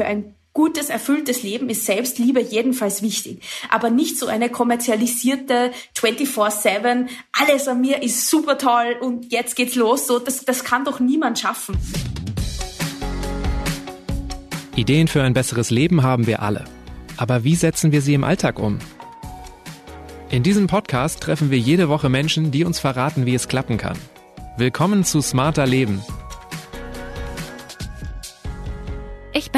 für ein gutes, erfülltes Leben ist Selbstliebe jedenfalls wichtig. Aber nicht so eine kommerzialisierte 24-7, alles an mir ist super toll und jetzt geht's los. So, das, das kann doch niemand schaffen. Ideen für ein besseres Leben haben wir alle. Aber wie setzen wir sie im Alltag um? In diesem Podcast treffen wir jede Woche Menschen, die uns verraten, wie es klappen kann. Willkommen zu Smarter Leben,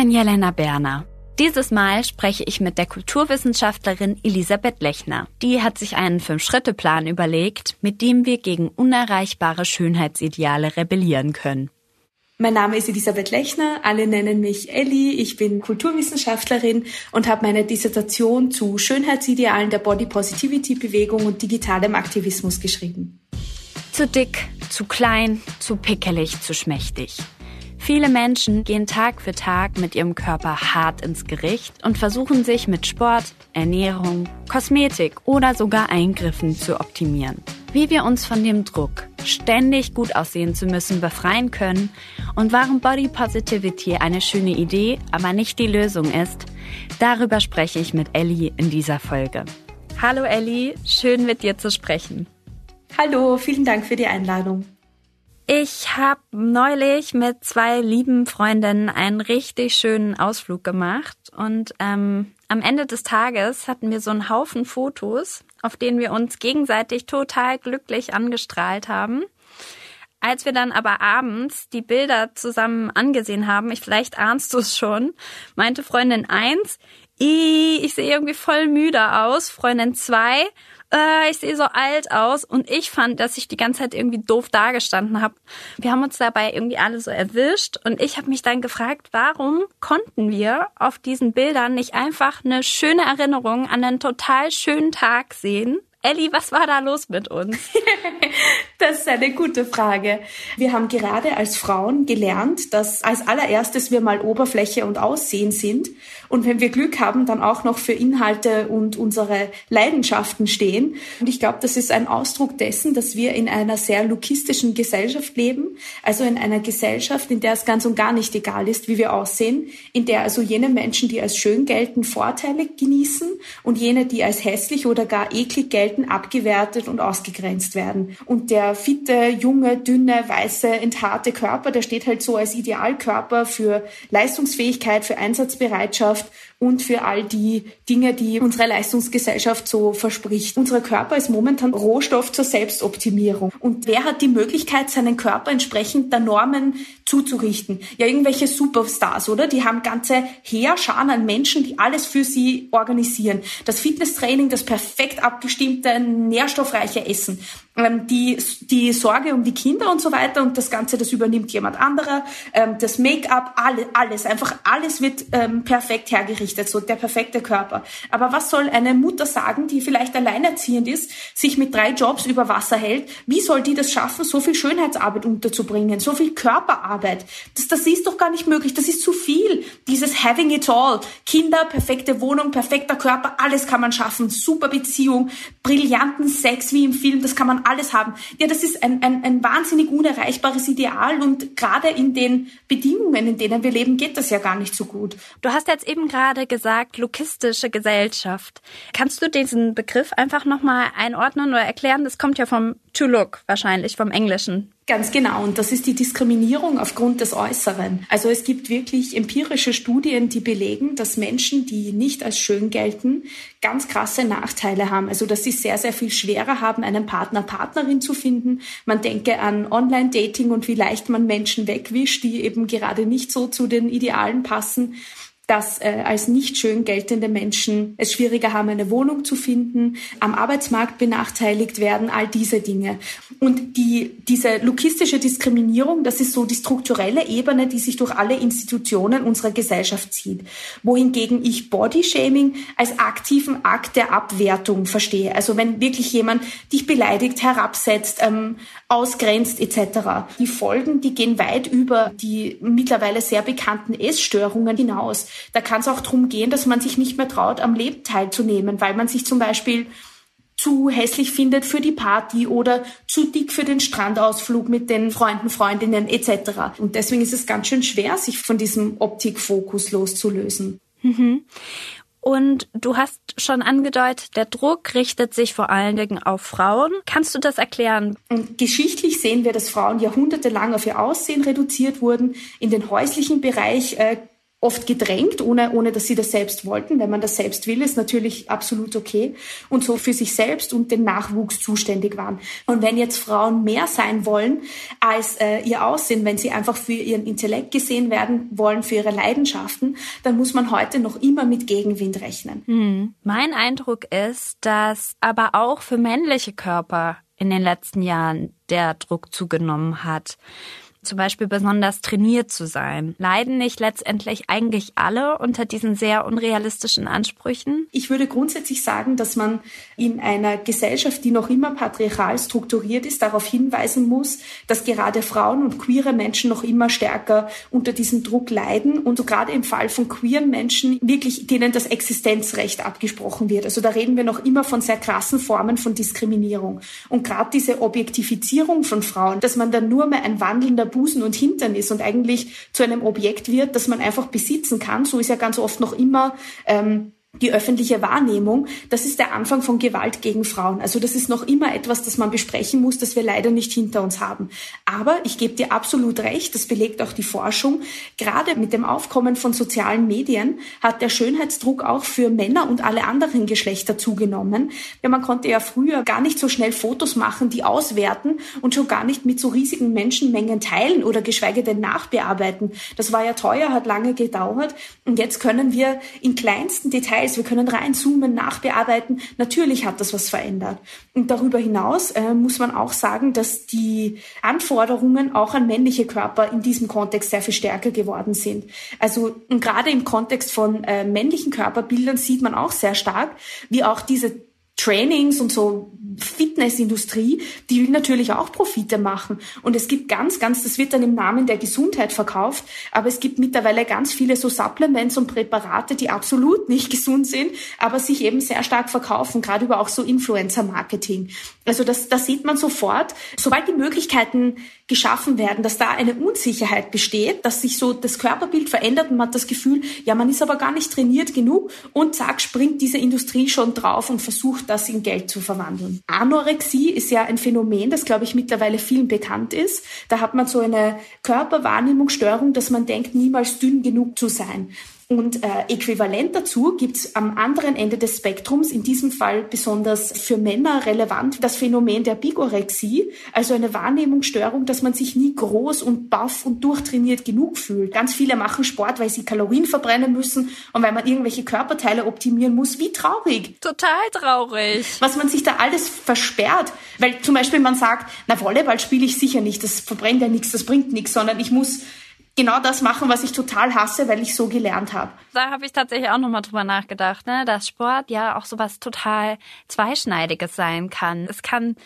bin Jelena Berner. Dieses Mal spreche ich mit der Kulturwissenschaftlerin Elisabeth Lechner. Die hat sich einen Fünf-Schritte-Plan überlegt, mit dem wir gegen unerreichbare Schönheitsideale rebellieren können. Mein Name ist Elisabeth Lechner, alle nennen mich Elli. Ich bin Kulturwissenschaftlerin und habe meine Dissertation zu Schönheitsidealen der Body Positivity Bewegung und digitalem Aktivismus geschrieben. Zu dick, zu klein, zu pickelig, zu schmächtig. Viele Menschen gehen Tag für Tag mit ihrem Körper hart ins Gericht und versuchen sich mit Sport, Ernährung, Kosmetik oder sogar Eingriffen zu optimieren. Wie wir uns von dem Druck, ständig gut aussehen zu müssen, befreien können und warum Body Positivity eine schöne Idee, aber nicht die Lösung ist, darüber spreche ich mit Ellie in dieser Folge. Hallo Ellie, schön mit dir zu sprechen. Hallo, vielen Dank für die Einladung. Ich habe neulich mit zwei lieben Freundinnen einen richtig schönen Ausflug gemacht und ähm, am Ende des Tages hatten wir so einen Haufen Fotos, auf denen wir uns gegenseitig total glücklich angestrahlt haben. Als wir dann aber abends die Bilder zusammen angesehen haben, ich vielleicht ahnst du es schon, meinte Freundin eins, ich sehe irgendwie voll müde aus. Freundin zwei, äh, ich sehe so alt aus und ich fand, dass ich die ganze Zeit irgendwie doof dagestanden habe. Wir haben uns dabei irgendwie alle so erwischt und ich habe mich dann gefragt, warum konnten wir auf diesen Bildern nicht einfach eine schöne Erinnerung an einen total schönen Tag sehen? Elli, was war da los mit uns? das ist eine gute Frage. Wir haben gerade als Frauen gelernt, dass als allererstes wir mal Oberfläche und Aussehen sind und wenn wir Glück haben, dann auch noch für Inhalte und unsere Leidenschaften stehen. Und ich glaube, das ist ein Ausdruck dessen, dass wir in einer sehr lukistischen Gesellschaft leben, also in einer Gesellschaft, in der es ganz und gar nicht egal ist, wie wir aussehen, in der also jene Menschen, die als schön gelten, Vorteile genießen und jene, die als hässlich oder gar eklig gelten, abgewertet und ausgegrenzt werden. Und der fitte, junge, dünne, weiße, enthaarte Körper, der steht halt so als Idealkörper für Leistungsfähigkeit, für Einsatzbereitschaft, und für all die Dinge, die unsere Leistungsgesellschaft so verspricht. Unser Körper ist momentan Rohstoff zur Selbstoptimierung. Und wer hat die Möglichkeit, seinen Körper entsprechend der Normen zuzurichten? Ja, irgendwelche Superstars, oder? Die haben ganze Heerscharen an Menschen, die alles für sie organisieren. Das Fitnesstraining, das perfekt abgestimmte, nährstoffreiche Essen, die, die Sorge um die Kinder und so weiter und das Ganze, das übernimmt jemand anderer, ähm, das Make-up, alle, alles, einfach alles wird ähm, perfekt hergerichtet, so der perfekte Körper. Aber was soll eine Mutter sagen, die vielleicht alleinerziehend ist, sich mit drei Jobs über Wasser hält? Wie soll die das schaffen, so viel Schönheitsarbeit unterzubringen, so viel Körperarbeit? Das, das ist doch gar nicht möglich. Das ist zu viel. Dieses having it all. Kinder, perfekte Wohnung, perfekter Körper, alles kann man schaffen. Super Beziehung, brillanten Sex wie im Film, das kann man alles haben. Ja, das ist ein, ein, ein wahnsinnig unerreichbares Ideal und gerade in den Bedingungen, in denen wir leben, geht das ja gar nicht so gut. Du hast jetzt eben gerade gesagt, lokistische Gesellschaft. Kannst du diesen Begriff einfach nochmal einordnen oder erklären? Das kommt ja vom to look wahrscheinlich, vom Englischen. Ganz genau. Und das ist die Diskriminierung aufgrund des Äußeren. Also es gibt wirklich empirische Studien, die belegen, dass Menschen, die nicht als schön gelten, ganz krasse Nachteile haben. Also dass sie sehr, sehr viel schwerer haben, einen Partner, Partnerin zu finden. Man denke an Online-Dating und wie leicht man Menschen wegwischt, die eben gerade nicht so zu den Idealen passen dass äh, als nicht schön geltende Menschen es schwieriger haben, eine Wohnung zu finden, am Arbeitsmarkt benachteiligt werden, all diese Dinge. Und die, diese lukistische Diskriminierung, das ist so die strukturelle Ebene, die sich durch alle Institutionen unserer Gesellschaft zieht. Wohingegen ich Bodyshaming als aktiven Akt der Abwertung verstehe. Also wenn wirklich jemand dich beleidigt, herabsetzt, ähm, ausgrenzt etc. Die Folgen, die gehen weit über die mittlerweile sehr bekannten Essstörungen hinaus. Da kann es auch darum gehen, dass man sich nicht mehr traut, am Leben teilzunehmen, weil man sich zum Beispiel zu hässlich findet für die Party oder zu dick für den Strandausflug mit den Freunden, Freundinnen etc. Und deswegen ist es ganz schön schwer, sich von diesem Optikfokus loszulösen. Mhm. Und du hast schon angedeutet, der Druck richtet sich vor allen Dingen auf Frauen. Kannst du das erklären? Und geschichtlich sehen wir, dass Frauen jahrhundertelang auf ihr Aussehen reduziert wurden. In den häuslichen Bereich äh, oft gedrängt, ohne, ohne dass sie das selbst wollten. Wenn man das selbst will, ist natürlich absolut okay. Und so für sich selbst und den Nachwuchs zuständig waren. Und wenn jetzt Frauen mehr sein wollen als äh, ihr Aussehen, wenn sie einfach für ihren Intellekt gesehen werden wollen, für ihre Leidenschaften, dann muss man heute noch immer mit Gegenwind rechnen. Hm. Mein Eindruck ist, dass aber auch für männliche Körper in den letzten Jahren der Druck zugenommen hat zum Beispiel besonders trainiert zu sein? Leiden nicht letztendlich eigentlich alle unter diesen sehr unrealistischen Ansprüchen? Ich würde grundsätzlich sagen, dass man in einer Gesellschaft, die noch immer patriarchal strukturiert ist, darauf hinweisen muss, dass gerade Frauen und queere Menschen noch immer stärker unter diesem Druck leiden und so gerade im Fall von queeren Menschen wirklich denen das Existenzrecht abgesprochen wird. Also da reden wir noch immer von sehr krassen Formen von Diskriminierung. Und gerade diese Objektifizierung von Frauen, dass man dann nur mehr ein wandelnder Busen und Hintern ist und eigentlich zu einem Objekt wird, das man einfach besitzen kann. So ist ja ganz oft noch immer ähm, die öffentliche Wahrnehmung, das ist der Anfang von Gewalt gegen Frauen. Also das ist noch immer etwas, das man besprechen muss, das wir leider nicht hinter uns haben. Aber ich gebe dir absolut recht, das belegt auch die Forschung. Gerade mit dem Aufkommen von sozialen Medien hat der Schönheitsdruck auch für Männer und alle anderen Geschlechter zugenommen. Ja, man konnte ja früher gar nicht so schnell Fotos machen, die auswerten und schon gar nicht mit so riesigen Menschenmengen teilen oder geschweige denn nachbearbeiten. Das war ja teuer, hat lange gedauert und jetzt können wir in kleinsten Details Details, wir können reinzoomen, nachbearbeiten. Natürlich hat das was verändert. Und darüber hinaus äh, muss man auch sagen, dass die Anforderungen auch an männliche Körper in diesem Kontext sehr viel stärker geworden sind. Also gerade im Kontext von äh, männlichen Körperbildern sieht man auch sehr stark, wie auch diese Trainings und so Fitnessindustrie, die will natürlich auch Profite machen. Und es gibt ganz, ganz, das wird dann im Namen der Gesundheit verkauft, aber es gibt mittlerweile ganz viele so Supplements und Präparate, die absolut nicht gesund sind, aber sich eben sehr stark verkaufen, gerade über auch so Influencer-Marketing. Also das, das sieht man sofort. Sobald die Möglichkeiten geschaffen werden, dass da eine Unsicherheit besteht, dass sich so das Körperbild verändert und man hat das Gefühl, ja, man ist aber gar nicht trainiert genug und zack, springt diese Industrie schon drauf und versucht, das in Geld zu verwandeln. Anorexie ist ja ein Phänomen, das, glaube ich, mittlerweile vielen bekannt ist. Da hat man so eine Körperwahrnehmungsstörung, dass man denkt, niemals dünn genug zu sein. Und äh, äquivalent dazu gibt es am anderen Ende des Spektrums, in diesem Fall besonders für Männer relevant, das Phänomen der Bigorexie, also eine Wahrnehmungsstörung, dass man sich nie groß und baff und durchtrainiert genug fühlt. Ganz viele machen Sport, weil sie Kalorien verbrennen müssen und weil man irgendwelche Körperteile optimieren muss. Wie traurig. Total traurig. Was man sich da alles versperrt. Weil zum Beispiel man sagt, na Volleyball spiele ich sicher nicht, das verbrennt ja nichts, das bringt nichts, sondern ich muss genau das machen, was ich total hasse, weil ich so gelernt habe. Da habe ich tatsächlich auch nochmal drüber nachgedacht, ne? dass Sport ja auch sowas total Zweischneidiges sein kann. Es kann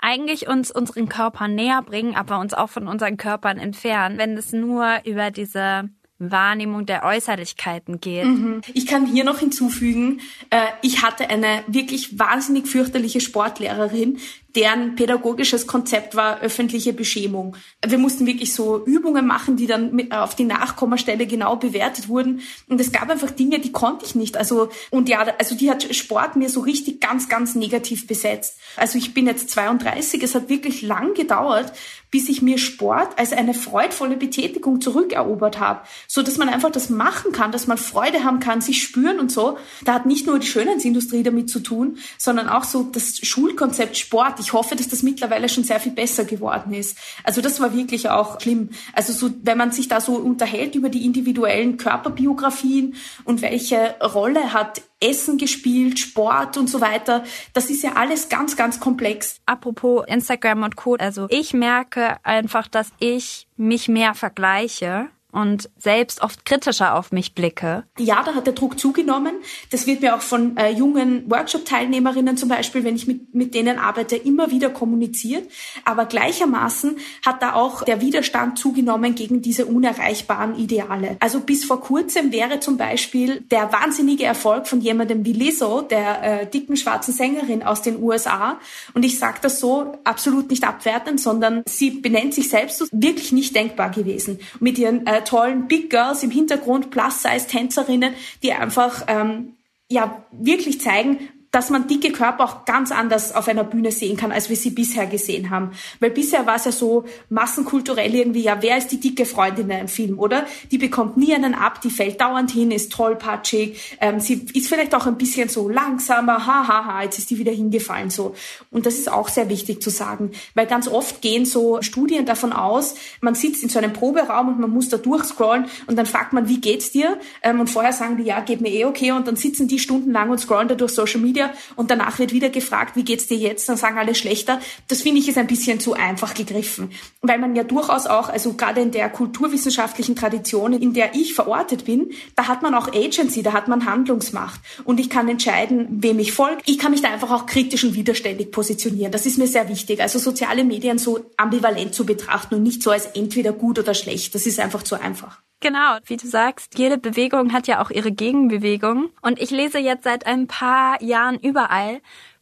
eigentlich uns unseren Körper näher bringen, aber uns auch von unseren Körpern entfernen, wenn es nur über diese Wahrnehmung der Äußerlichkeiten geht. Mhm. Ich kann hier noch hinzufügen, äh, ich hatte eine wirklich wahnsinnig fürchterliche Sportlehrerin, deren pädagogisches Konzept war öffentliche Beschämung. Wir mussten wirklich so Übungen machen, die dann mit, auf die Nachkommastelle genau bewertet wurden. Und es gab einfach Dinge, die konnte ich nicht. Also, und ja, also die hat Sport mir so richtig ganz, ganz negativ besetzt. Also ich bin jetzt 32, es hat wirklich lang gedauert, bis ich mir Sport als eine freudvolle Betätigung zurückerobert habe. So dass man einfach das machen kann, dass man Freude haben kann, sich spüren und so. Da hat nicht nur die Schönheitsindustrie damit zu tun, sondern auch so das Schulkonzept Sport ich hoffe, dass das mittlerweile schon sehr viel besser geworden ist. Also das war wirklich auch schlimm. Also so, wenn man sich da so unterhält über die individuellen Körperbiografien und welche Rolle hat Essen gespielt, Sport und so weiter. Das ist ja alles ganz, ganz komplex. Apropos Instagram und Co. Also ich merke einfach, dass ich mich mehr vergleiche und selbst oft kritischer auf mich blicke. Ja, da hat der Druck zugenommen. Das wird mir auch von äh, jungen Workshop-Teilnehmerinnen zum Beispiel, wenn ich mit, mit denen arbeite, immer wieder kommuniziert. Aber gleichermaßen hat da auch der Widerstand zugenommen gegen diese unerreichbaren Ideale. Also bis vor kurzem wäre zum Beispiel der wahnsinnige Erfolg von jemandem wie Lizzo, der äh, dicken schwarzen Sängerin aus den USA, und ich sage das so absolut nicht abwertend, sondern sie benennt sich selbst wirklich nicht denkbar gewesen. Mit ihren äh, tollen Big Girls im Hintergrund, Plus-Size-Tänzerinnen, die einfach ähm, ja wirklich zeigen, dass man dicke Körper auch ganz anders auf einer Bühne sehen kann, als wir sie bisher gesehen haben. Weil bisher war es ja so massenkulturell irgendwie, ja, wer ist die dicke Freundin in einem Film, oder? Die bekommt nie einen ab, die fällt dauernd hin, ist tollpatschig, ähm, sie ist vielleicht auch ein bisschen so langsamer, ha, ha, ha, jetzt ist die wieder hingefallen, so. Und das ist auch sehr wichtig zu sagen, weil ganz oft gehen so Studien davon aus, man sitzt in so einem Proberaum und man muss da durchscrollen und dann fragt man, wie geht's dir? Ähm, und vorher sagen die, ja, geht mir eh okay und dann sitzen die stundenlang und scrollen da durch Social Media Media und danach wird wieder gefragt, wie geht's dir jetzt? Dann sagen alle schlechter. Das finde ich ist ein bisschen zu einfach gegriffen, weil man ja durchaus auch, also gerade in der kulturwissenschaftlichen Tradition, in der ich verortet bin, da hat man auch Agency, da hat man Handlungsmacht und ich kann entscheiden, wem ich folge. Ich kann mich da einfach auch kritisch und widerständig positionieren. Das ist mir sehr wichtig. Also soziale Medien so ambivalent zu betrachten und nicht so als entweder gut oder schlecht. Das ist einfach zu einfach. Genau, wie du sagst, jede Bewegung hat ja auch ihre Gegenbewegung. Und ich lese jetzt seit ein paar Jahren überall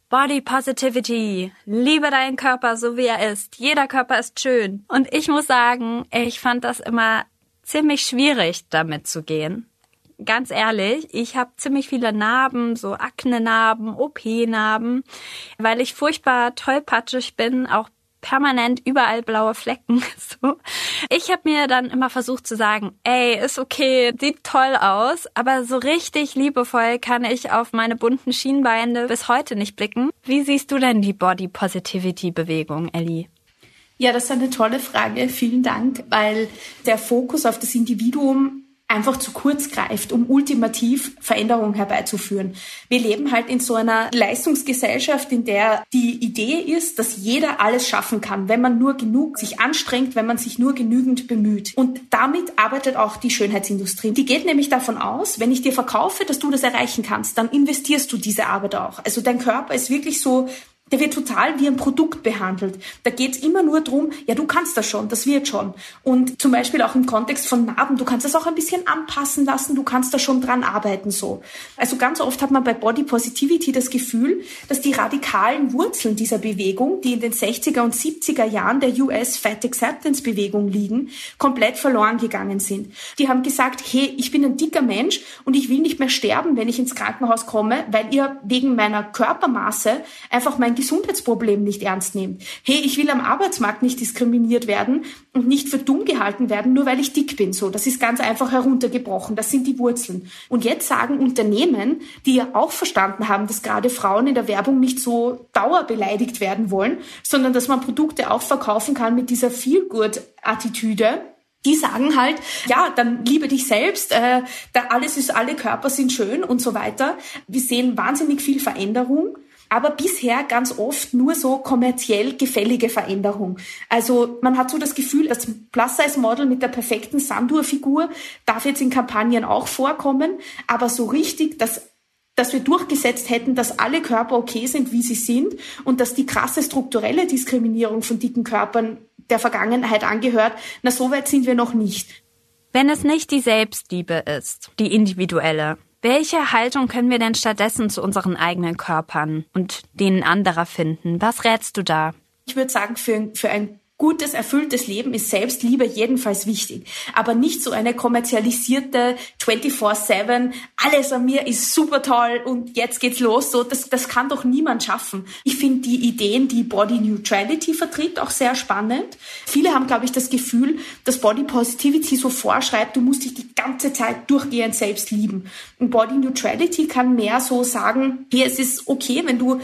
Body Positivity. Liebe deinen Körper so wie er ist. Jeder Körper ist schön. Und ich muss sagen, ich fand das immer ziemlich schwierig, damit zu gehen. Ganz ehrlich, ich habe ziemlich viele Narben, so Akne-Narben, OP-Narben, weil ich furchtbar tollpatschig bin, auch permanent überall blaue Flecken. So. Ich habe mir dann immer versucht zu sagen, ey, ist okay, sieht toll aus, aber so richtig liebevoll kann ich auf meine bunten Schienbeine bis heute nicht blicken. Wie siehst du denn die Body Positivity Bewegung, Ellie? Ja, das ist eine tolle Frage. Vielen Dank, weil der Fokus auf das Individuum einfach zu kurz greift, um ultimativ Veränderungen herbeizuführen. Wir leben halt in so einer Leistungsgesellschaft, in der die Idee ist, dass jeder alles schaffen kann, wenn man nur genug sich anstrengt, wenn man sich nur genügend bemüht. Und damit arbeitet auch die Schönheitsindustrie. Die geht nämlich davon aus, wenn ich dir verkaufe, dass du das erreichen kannst, dann investierst du diese Arbeit auch. Also dein Körper ist wirklich so der wird total wie ein Produkt behandelt. Da geht's immer nur drum, ja, du kannst das schon, das wird schon. Und zum Beispiel auch im Kontext von Narben, du kannst das auch ein bisschen anpassen lassen, du kannst da schon dran arbeiten so. Also ganz oft hat man bei Body Positivity das Gefühl, dass die radikalen Wurzeln dieser Bewegung, die in den 60er und 70er Jahren der US Fat Acceptance Bewegung liegen, komplett verloren gegangen sind. Die haben gesagt, hey, ich bin ein dicker Mensch und ich will nicht mehr sterben, wenn ich ins Krankenhaus komme, weil ihr wegen meiner Körpermaße einfach mein Gesundheitsproblem nicht ernst nehmt. Hey, ich will am Arbeitsmarkt nicht diskriminiert werden und nicht für dumm gehalten werden, nur weil ich dick bin. So, das ist ganz einfach heruntergebrochen. Das sind die Wurzeln. Und jetzt sagen Unternehmen, die ja auch verstanden haben, dass gerade Frauen in der Werbung nicht so dauerbeleidigt werden wollen, sondern dass man Produkte auch verkaufen kann mit dieser Feel-Good-Attitüde, die sagen halt, ja, dann liebe dich selbst, äh, da alles ist, alle Körper sind schön und so weiter. Wir sehen wahnsinnig viel Veränderung aber bisher ganz oft nur so kommerziell gefällige Veränderung. Also man hat so das Gefühl, das Plus-Size-Model mit der perfekten Sandur-Figur darf jetzt in Kampagnen auch vorkommen, aber so richtig, dass dass wir durchgesetzt hätten, dass alle Körper okay sind, wie sie sind und dass die krasse strukturelle Diskriminierung von dicken Körpern der Vergangenheit angehört, na so weit sind wir noch nicht. Wenn es nicht die Selbstliebe ist, die individuelle, welche Haltung können wir denn stattdessen zu unseren eigenen Körpern und denen anderer finden? Was rätst du da? Ich würde sagen, für, für ein gutes, erfülltes Leben ist Selbstliebe jedenfalls wichtig. Aber nicht so eine kommerzialisierte 24-7, alles an mir ist super toll und jetzt geht's los. So, das, das kann doch niemand schaffen. Ich finde die Ideen, die Body Neutrality vertritt, auch sehr spannend. Viele haben, glaube ich, das Gefühl, dass Body Positivity so vorschreibt, du musst dich die ganze Zeit durchgehend selbst lieben. Und Body Neutrality kann mehr so sagen, hier, es ist okay, wenn du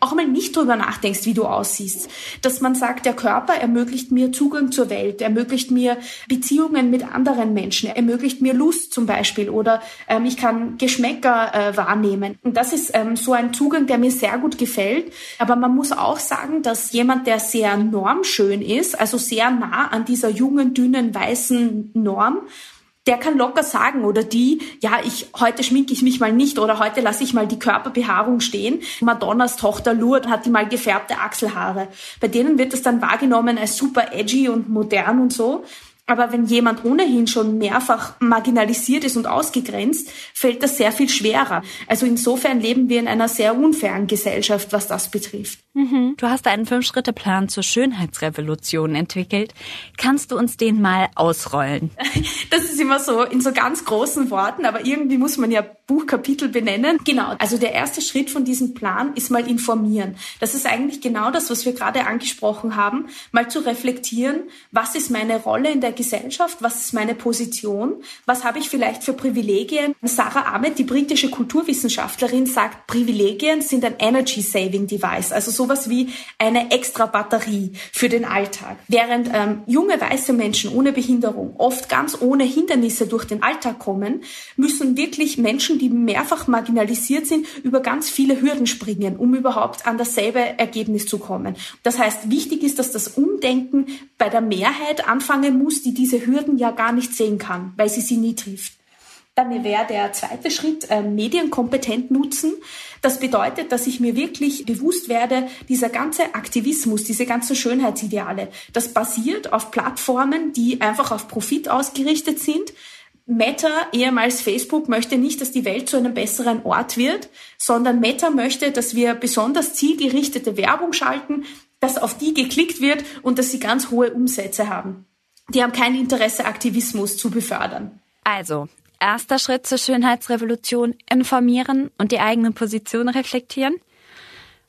auch mal nicht drüber nachdenkst, wie du aussiehst. Dass man sagt, der Körper ermöglicht mir Zugang zur Welt, ermöglicht mir Beziehungen mit anderen Menschen, ermöglicht mir Lust zum Beispiel oder ähm, ich kann Geschmäcker äh, wahrnehmen. Und das ist ähm, so ein Zugang, der mir sehr gut gefällt. Aber man muss auch sagen, dass jemand, der sehr normschön ist, also sehr nah an dieser jungen, dünnen, weißen Norm, der kann locker sagen oder die, ja, ich heute schminke ich mich mal nicht oder heute lasse ich mal die Körperbehaarung stehen. Madonnas Tochter Lourdes hat die mal gefärbte Achselhaare. Bei denen wird das dann wahrgenommen als super edgy und modern und so. Aber wenn jemand ohnehin schon mehrfach marginalisiert ist und ausgegrenzt, fällt das sehr viel schwerer. Also insofern leben wir in einer sehr unfairen Gesellschaft, was das betrifft. Mhm. Du hast einen Fünf-Schritte-Plan zur Schönheitsrevolution entwickelt. Kannst du uns den mal ausrollen? Das ist immer so in so ganz großen Worten, aber irgendwie muss man ja Buchkapitel benennen. Genau. Also der erste Schritt von diesem Plan ist mal informieren. Das ist eigentlich genau das, was wir gerade angesprochen haben. Mal zu reflektieren, was ist meine Rolle in der Gesellschaft? Was ist meine Position? Was habe ich vielleicht für Privilegien? Sarah Ahmed, die britische Kulturwissenschaftlerin, sagt, Privilegien sind ein Energy Saving Device, also sowas wie eine extra Batterie für den Alltag. Während ähm, junge weiße Menschen ohne Behinderung oft ganz ohne Hindernisse durch den Alltag kommen, müssen wirklich Menschen, die mehrfach marginalisiert sind, über ganz viele Hürden springen, um überhaupt an dasselbe Ergebnis zu kommen. Das heißt, wichtig ist, dass das Umdenken bei der Mehrheit anfangen muss, die diese Hürden ja gar nicht sehen kann, weil sie sie nie trifft. Dann wäre der zweite Schritt äh, medienkompetent nutzen. Das bedeutet, dass ich mir wirklich bewusst werde, dieser ganze Aktivismus, diese ganzen Schönheitsideale, das basiert auf Plattformen, die einfach auf Profit ausgerichtet sind. Meta, ehemals Facebook, möchte nicht, dass die Welt zu einem besseren Ort wird, sondern Meta möchte, dass wir besonders zielgerichtete Werbung schalten, dass auf die geklickt wird und dass sie ganz hohe Umsätze haben die haben kein Interesse, Aktivismus zu befördern. Also, erster Schritt zur Schönheitsrevolution, informieren und die eigene Position reflektieren.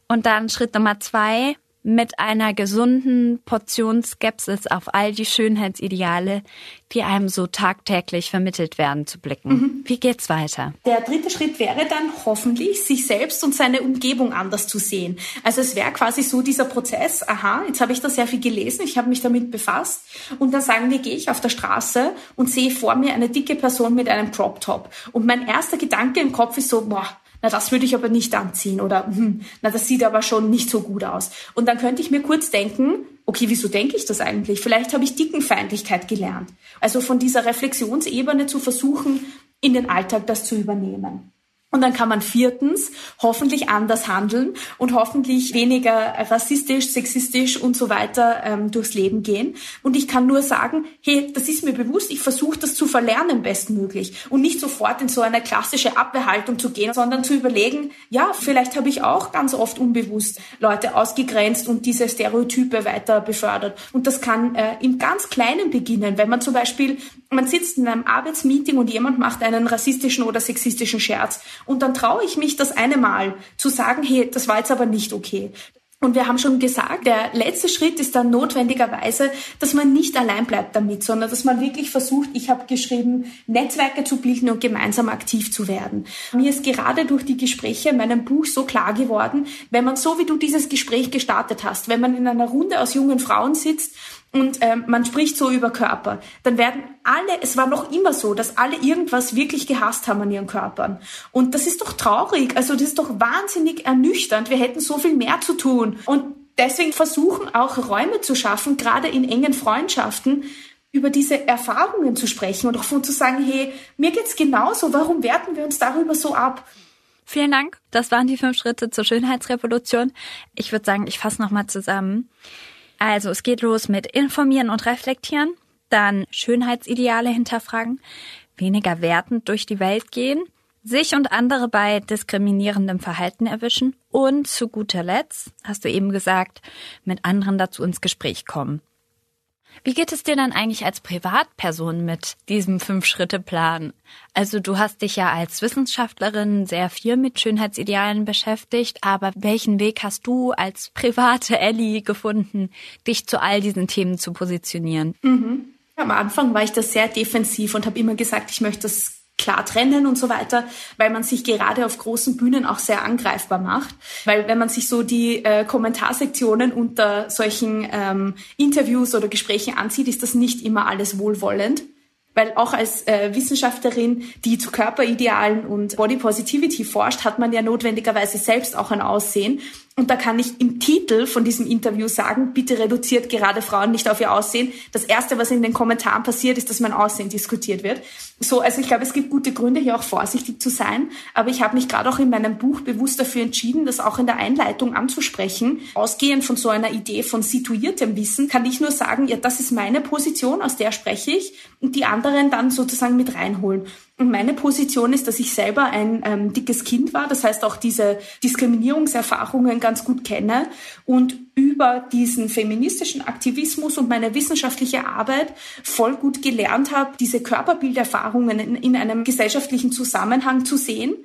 Und dann Schritt Nummer zwei, mit einer gesunden Portion Skepsis auf all die Schönheitsideale, die einem so tagtäglich vermittelt werden, zu blicken. Mhm. Wie geht's weiter? Der dritte Schritt wäre dann hoffentlich, sich selbst und seine Umgebung anders zu sehen. Also es wäre quasi so dieser Prozess, aha, jetzt habe ich da sehr viel gelesen, ich habe mich damit befasst und dann sagen wir, gehe ich auf der Straße und sehe vor mir eine dicke Person mit einem Crop Top. Und mein erster Gedanke im Kopf ist so, boah, na, das würde ich aber nicht anziehen oder hm, na, das sieht aber schon nicht so gut aus. Und dann könnte ich mir kurz denken, okay, wieso denke ich das eigentlich? Vielleicht habe ich Dickenfeindlichkeit gelernt. Also von dieser Reflexionsebene zu versuchen, in den Alltag das zu übernehmen. Und dann kann man viertens hoffentlich anders handeln und hoffentlich weniger rassistisch, sexistisch und so weiter ähm, durchs Leben gehen. Und ich kann nur sagen, hey, das ist mir bewusst, ich versuche das zu verlernen bestmöglich und nicht sofort in so eine klassische Abwehrhaltung zu gehen, sondern zu überlegen, ja, vielleicht habe ich auch ganz oft unbewusst Leute ausgegrenzt und diese Stereotype weiter befördert. Und das kann äh, im ganz Kleinen beginnen, wenn man zum Beispiel, man sitzt in einem Arbeitsmeeting und jemand macht einen rassistischen oder sexistischen Scherz und dann traue ich mich das eine Mal zu sagen, hey, das war jetzt aber nicht okay. Und wir haben schon gesagt, der letzte Schritt ist dann notwendigerweise, dass man nicht allein bleibt damit, sondern dass man wirklich versucht, ich habe geschrieben, Netzwerke zu bilden und gemeinsam aktiv zu werden. Mir ist gerade durch die Gespräche in meinem Buch so klar geworden, wenn man so wie du dieses Gespräch gestartet hast, wenn man in einer Runde aus jungen Frauen sitzt und ähm, man spricht so über Körper, dann werden alle, es war noch immer so, dass alle irgendwas wirklich gehasst haben an ihren Körpern. Und das ist doch traurig, also das ist doch wahnsinnig ernüchternd. Wir hätten so viel mehr zu tun. Und deswegen versuchen auch Räume zu schaffen, gerade in engen Freundschaften, über diese Erfahrungen zu sprechen und auch von zu sagen, hey, mir geht's genauso, warum werten wir uns darüber so ab? Vielen Dank. Das waren die fünf Schritte zur Schönheitsrevolution. Ich würde sagen, ich fasse nochmal zusammen. Also es geht los mit informieren und reflektieren, dann Schönheitsideale hinterfragen, weniger wertend durch die Welt gehen, sich und andere bei diskriminierendem Verhalten erwischen und zu guter Letzt, hast du eben gesagt, mit anderen dazu ins Gespräch kommen. Wie geht es dir dann eigentlich als Privatperson mit diesem Fünf-Schritte-Plan? Also du hast dich ja als Wissenschaftlerin sehr viel mit Schönheitsidealen beschäftigt, aber welchen Weg hast du als private Ellie gefunden, dich zu all diesen Themen zu positionieren? Mhm. Am Anfang war ich da sehr defensiv und habe immer gesagt, ich möchte das klar trennen und so weiter, weil man sich gerade auf großen Bühnen auch sehr angreifbar macht. Weil wenn man sich so die äh, Kommentarsektionen unter solchen ähm, Interviews oder Gesprächen ansieht, ist das nicht immer alles wohlwollend. Weil auch als äh, Wissenschaftlerin, die zu Körperidealen und Body Positivity forscht, hat man ja notwendigerweise selbst auch ein Aussehen. Und da kann ich im Titel von diesem Interview sagen, bitte reduziert gerade Frauen nicht auf ihr Aussehen. Das Erste, was in den Kommentaren passiert, ist, dass mein Aussehen diskutiert wird. So, also ich glaube, es gibt gute Gründe, hier auch vorsichtig zu sein. Aber ich habe mich gerade auch in meinem Buch bewusst dafür entschieden, das auch in der Einleitung anzusprechen. Ausgehend von so einer Idee von situiertem Wissen kann ich nur sagen, ja, das ist meine Position, aus der spreche ich und die anderen dann sozusagen mit reinholen. Und meine Position ist, dass ich selber ein ähm, dickes Kind war, das heißt auch diese Diskriminierungserfahrungen ganz gut kenne und über diesen feministischen Aktivismus und meine wissenschaftliche Arbeit voll gut gelernt habe, diese Körperbilderfahrungen in, in einem gesellschaftlichen Zusammenhang zu sehen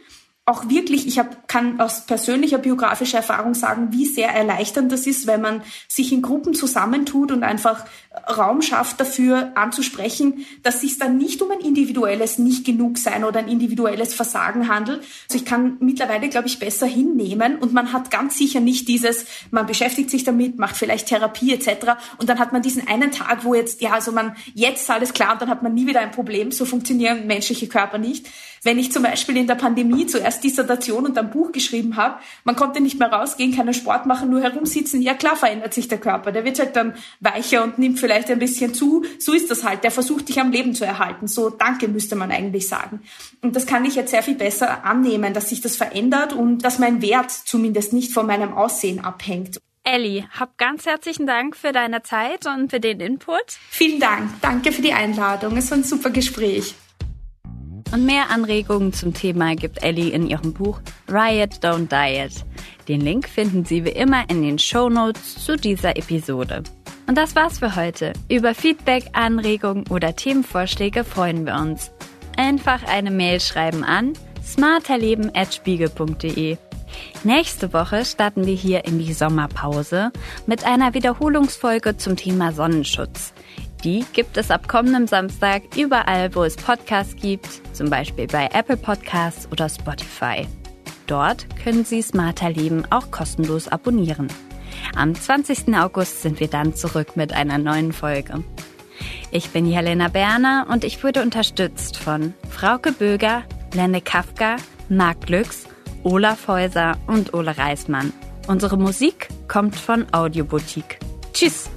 auch wirklich, ich hab, kann aus persönlicher biografischer Erfahrung sagen, wie sehr erleichternd das ist, wenn man sich in Gruppen zusammentut und einfach Raum schafft dafür anzusprechen, dass sich dann nicht um ein individuelles nicht genug sein oder ein individuelles Versagen handelt. Also ich kann mittlerweile, glaube ich, besser hinnehmen und man hat ganz sicher nicht dieses, man beschäftigt sich damit, macht vielleicht Therapie etc. Und dann hat man diesen einen Tag, wo jetzt, ja, also man, jetzt ist alles klar und dann hat man nie wieder ein Problem. So funktionieren menschliche Körper nicht. Wenn ich zum Beispiel in der Pandemie zuerst Dissertation und ein Buch geschrieben habe, man konnte nicht mehr rausgehen, keinen Sport machen, nur herumsitzen, ja klar verändert sich der Körper. Der wird halt dann weicher und nimmt vielleicht ein bisschen zu. So ist das halt. Der versucht dich am Leben zu erhalten. So danke müsste man eigentlich sagen. Und das kann ich jetzt sehr viel besser annehmen, dass sich das verändert und dass mein Wert zumindest nicht von meinem Aussehen abhängt. Elli, hab ganz herzlichen Dank für deine Zeit und für den Input. Vielen Dank. Danke für die Einladung. Es war ein super Gespräch. Und mehr Anregungen zum Thema gibt Ellie in ihrem Buch Riot Don't Diet. Den Link finden Sie wie immer in den Show Notes zu dieser Episode. Und das war's für heute. Über Feedback, Anregungen oder Themenvorschläge freuen wir uns. Einfach eine Mail schreiben an smarterleben.spiegel.de. Nächste Woche starten wir hier in die Sommerpause mit einer Wiederholungsfolge zum Thema Sonnenschutz. Die gibt es ab kommendem Samstag überall, wo es Podcasts gibt, zum Beispiel bei Apple Podcasts oder Spotify. Dort können Sie Smarter Leben auch kostenlos abonnieren. Am 20. August sind wir dann zurück mit einer neuen Folge. Ich bin Jelena Berner und ich wurde unterstützt von Frauke Böger, Lenne Kafka, Marc Glücks, Olaf Häuser und Ole Reismann. Unsere Musik kommt von Audioboutique. Tschüss!